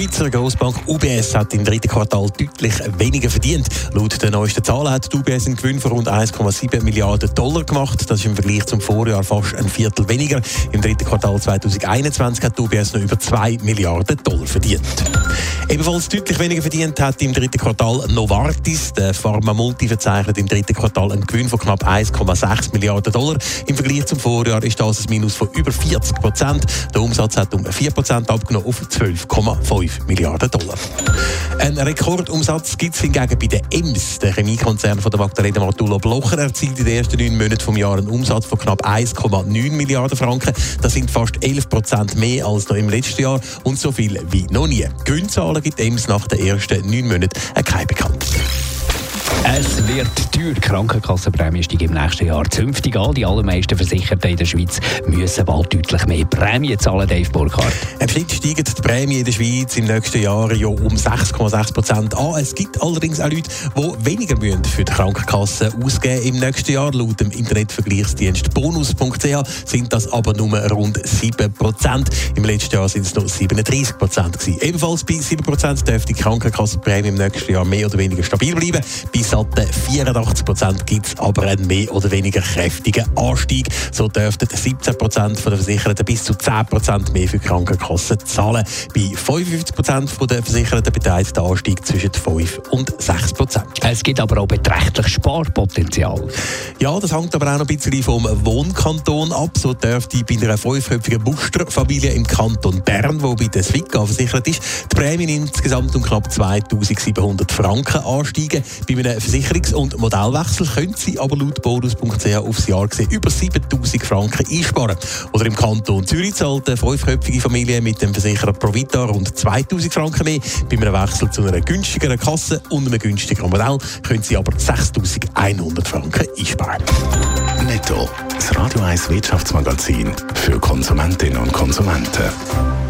Die Schweizer Grossbank UBS hat im dritten Quartal deutlich weniger verdient. Laut den neuesten Zahlen hat die UBS einen Gewinn von rund 1,7 Milliarden Dollar gemacht. Das ist im Vergleich zum Vorjahr fast ein Viertel weniger. Im dritten Quartal 2021 hat die UBS noch über 2 Milliarden Dollar verdient. Ebenfalls deutlich weniger verdient hat im dritten Quartal Novartis. Der Pharma-Multi verzeichnet im dritten Quartal einen Gewinn von knapp 1,6 Milliarden Dollar. Im Vergleich zum Vorjahr ist das ein Minus von über 40 Prozent. Der Umsatz hat um 4 Prozent abgenommen auf 12,5 5 Milliarden Dollar. Ein Rekordumsatz gibt es hingegen bei der EMS. Der Chemiekonzern von der Magdalena Martullo Blocher erzielt in den ersten neun Monaten vom Jahr einen Umsatz von knapp 1,9 Milliarden Franken. Das sind fast 11 Prozent mehr als noch im letzten Jahr und so viel wie noch nie. Gewinnzahlen gibt EMS nach den ersten neun Monaten keine bekannt. Wird teuer. Die Krankenkassenprämie steigt im nächsten Jahr zünftig an. Die allermeisten Versicherten in der Schweiz müssen bald deutlich mehr Prämie zahlen, Dave Burkhardt. Im Schnitt steigen die Prämien in der Schweiz im nächsten Jahr ja um 6,6 Prozent an. Es gibt allerdings auch Leute, die weniger müssen für die Krankenkasse ausgeben im nächsten Jahr. Laut dem Internetvergleichsdienst bonus.ch sind das aber nur rund 7 Prozent. Im letzten Jahr sind es noch 37 Prozent Ebenfalls bei 7 Prozent dürfte die Krankenkassenprämie im nächsten Jahr mehr oder weniger stabil bleiben. Bei satten 84 Prozent gibt es aber einen mehr oder weniger kräftigen Anstieg. So dürften 17 Prozent der Versicherten bis zu 10 Prozent mehr für Krankenkassen zahlen. Bei 55 Prozent der Versicherten beträgt der Anstieg zwischen 5 und 6 Prozent. Es gibt aber auch beträchtlich Sparpotenzial. Ja, das hängt aber auch noch ein bisschen vom Wohnkanton ab. So dürfte bei einer fünfköpfigen Musterfamilie im Kanton Bern, wo bei der Swika versichert ist, die Prämien insgesamt um knapp 2700 Franken ansteigen. Bei einem Versicherungs- und Modellwechsel können Sie aber laut bonus.ch aufs Jahr gesehen über 7000 Franken einsparen. Oder im Kanton Zürich zahlt eine fünfköpfige Familie mit dem Versicherer Provita rund 2000 Franken mehr. Bei einem Wechsel zu einer günstigeren Kasse und einem günstigeren Modell können Sie aber 6100 Franken einsparen. Netto. Das Radio 1 Wirtschaftsmagazin für Konsumentinnen und Konsumenten.